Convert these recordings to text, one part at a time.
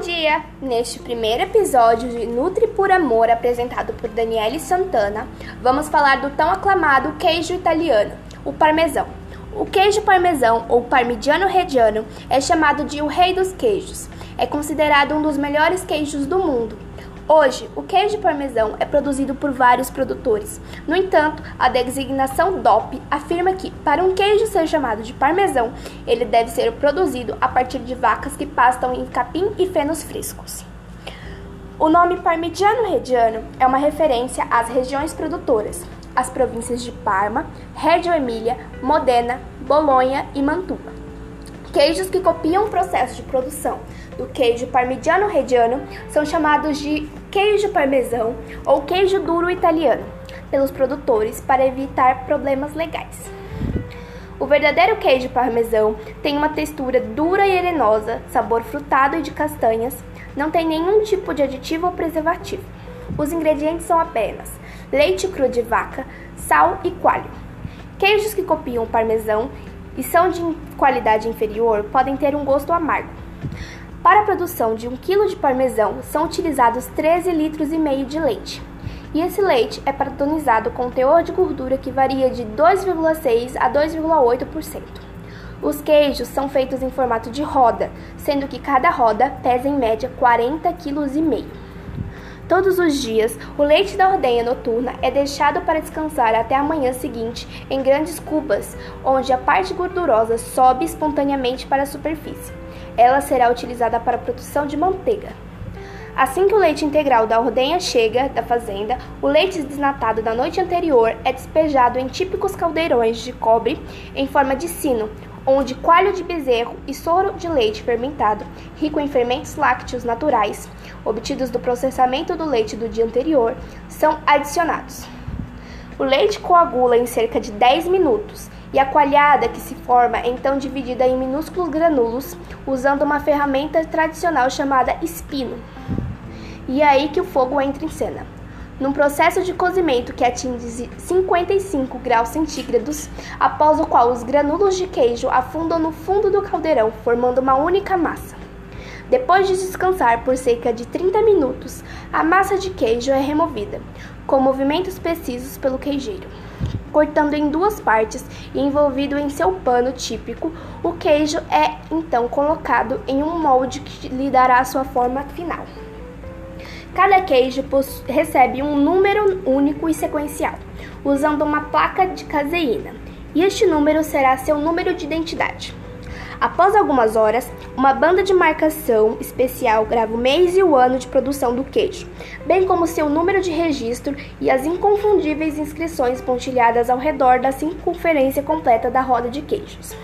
Bom dia! Neste primeiro episódio de Nutri por Amor, apresentado por Daniele Santana, vamos falar do tão aclamado queijo italiano, o parmesão. O queijo parmesão, ou parmigiano reggiano, é chamado de o rei dos queijos. É considerado um dos melhores queijos do mundo. Hoje, o queijo parmesão é produzido por vários produtores. No entanto, a designação DOP afirma que, para um queijo ser chamado de parmesão, ele deve ser produzido a partir de vacas que pastam em capim e fenos frescos. O nome Parmigiano Reggiano é uma referência às regiões produtoras, as províncias de Parma, Reggio Emília, Modena, Bolonha e Mantua. Queijos que copiam o processo de produção do queijo parmigiano reggiano são chamados de queijo parmesão ou queijo duro italiano pelos produtores para evitar problemas legais. O verdadeiro queijo parmesão tem uma textura dura e arenosa, sabor frutado e de castanhas, não tem nenhum tipo de aditivo ou preservativo. Os ingredientes são apenas leite cru de vaca, sal e coalho. Queijos que copiam o parmesão e são de qualidade inferior podem ter um gosto amargo. Para a produção de 1 kg de parmesão são utilizados 13 litros e meio de leite. E esse leite é padronizado com teor de gordura que varia de 2,6 a 2,8%. Os queijos são feitos em formato de roda, sendo que cada roda pesa em média 40,5 kg. Todos os dias, o leite da ordenha noturna é deixado para descansar até a manhã seguinte em grandes cubas, onde a parte gordurosa sobe espontaneamente para a superfície. Ela será utilizada para a produção de manteiga. Assim que o leite integral da ordenha chega da fazenda, o leite desnatado da noite anterior é despejado em típicos caldeirões de cobre em forma de sino, onde coalho de bezerro e soro de leite fermentado, rico em fermentos lácteos naturais, obtidos do processamento do leite do dia anterior, são adicionados. O leite coagula em cerca de 10 minutos e a coalhada que se forma é então dividida em minúsculos granulos usando uma ferramenta tradicional chamada espino. E é aí que o fogo entra em cena num processo de cozimento que atinge 55 graus centígrados, após o qual os granulos de queijo afundam no fundo do caldeirão, formando uma única massa. Depois de descansar por cerca de 30 minutos, a massa de queijo é removida, com movimentos precisos pelo queijeiro. Cortando em duas partes e envolvido em seu pano típico, o queijo é então colocado em um molde que lhe dará sua forma final. Cada queijo recebe um número único e sequencial, usando uma placa de caseína, e este número será seu número de identidade. Após algumas horas, uma banda de marcação especial grava o mês e o ano de produção do queijo, bem como seu número de registro e as inconfundíveis inscrições pontilhadas ao redor da circunferência completa da roda de queijos.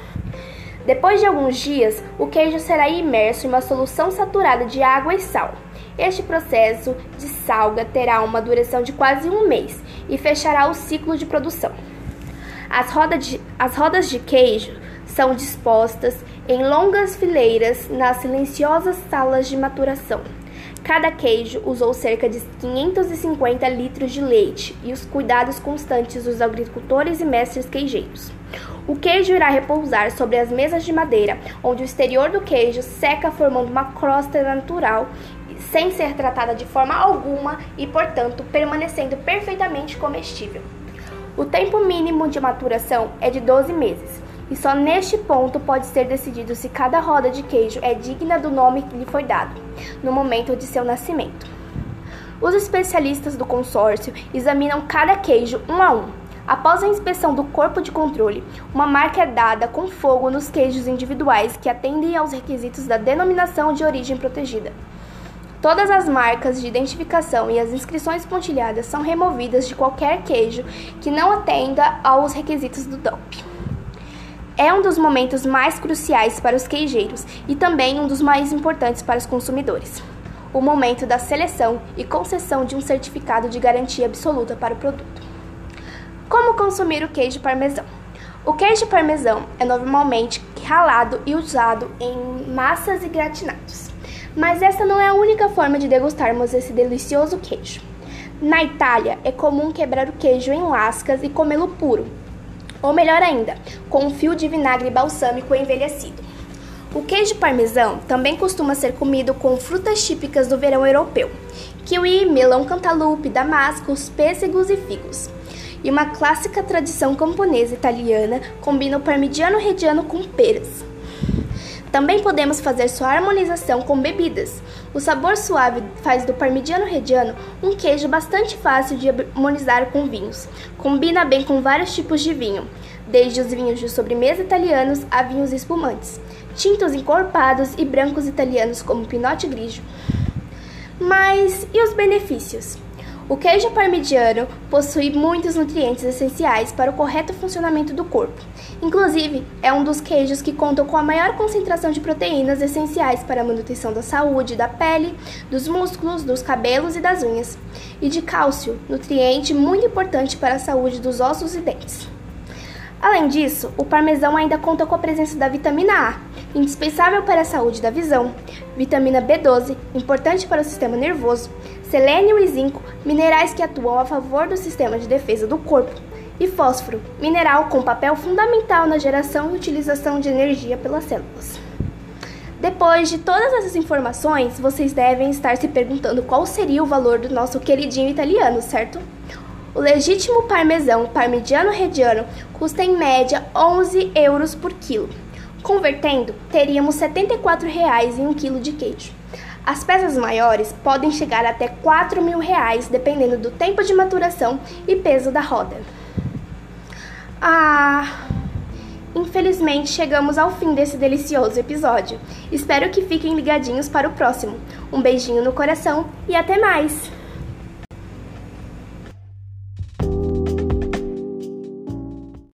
Depois de alguns dias, o queijo será imerso em uma solução saturada de água e sal. Este processo de salga terá uma duração de quase um mês e fechará o ciclo de produção. As, roda de, as rodas de queijo são dispostas em longas fileiras nas silenciosas salas de maturação. Cada queijo usou cerca de 550 litros de leite e os cuidados constantes dos agricultores e mestres queijeiros. O queijo irá repousar sobre as mesas de madeira, onde o exterior do queijo seca formando uma crosta natural sem ser tratada de forma alguma e, portanto, permanecendo perfeitamente comestível. O tempo mínimo de maturação é de 12 meses, e só neste ponto pode ser decidido se cada roda de queijo é digna do nome que lhe foi dado, no momento de seu nascimento. Os especialistas do consórcio examinam cada queijo um a um. Após a inspeção do corpo de controle, uma marca é dada com fogo nos queijos individuais que atendem aos requisitos da denominação de origem protegida. Todas as marcas de identificação e as inscrições pontilhadas são removidas de qualquer queijo que não atenda aos requisitos do DOP. É um dos momentos mais cruciais para os queijeiros e também um dos mais importantes para os consumidores. O momento da seleção e concessão de um certificado de garantia absoluta para o produto. Como consumir o queijo parmesão? O queijo parmesão é normalmente ralado e usado em massas e gratinados. Mas essa não é a única forma de degustarmos esse delicioso queijo. Na Itália, é comum quebrar o queijo em lascas e comê-lo puro, ou melhor ainda, com um fio de vinagre balsâmico envelhecido. O queijo parmesão também costuma ser comido com frutas típicas do verão europeu: kiwi, melão cantaloupe, damascos, pêssegos e figos. E uma clássica tradição camponesa italiana combina o parmigiano reggiano com peras. Também podemos fazer sua harmonização com bebidas. O sabor suave faz do parmigiano reggiano um queijo bastante fácil de harmonizar com vinhos. Combina bem com vários tipos de vinho, desde os vinhos de sobremesa italianos a vinhos espumantes, tintos encorpados e brancos italianos como Pinot Grigio. Mas e os benefícios? O queijo parmigiano possui muitos nutrientes essenciais para o correto funcionamento do corpo. Inclusive, é um dos queijos que contam com a maior concentração de proteínas essenciais para a manutenção da saúde da pele, dos músculos, dos cabelos e das unhas, e de cálcio, nutriente muito importante para a saúde dos ossos e dentes. Além disso, o parmesão ainda conta com a presença da vitamina A, indispensável para a saúde da visão, vitamina B12, importante para o sistema nervoso, selênio e zinco, minerais que atuam a favor do sistema de defesa do corpo, e fósforo, mineral com papel fundamental na geração e utilização de energia pelas células. Depois de todas essas informações, vocês devem estar se perguntando qual seria o valor do nosso queridinho italiano, certo? O legítimo parmesão parmigiano reggiano custa em média 11 euros por quilo. Convertendo, teríamos 74 reais em um quilo de queijo. As peças maiores podem chegar até 4 mil reais, dependendo do tempo de maturação e peso da roda. Ah, infelizmente chegamos ao fim desse delicioso episódio. Espero que fiquem ligadinhos para o próximo. Um beijinho no coração e até mais!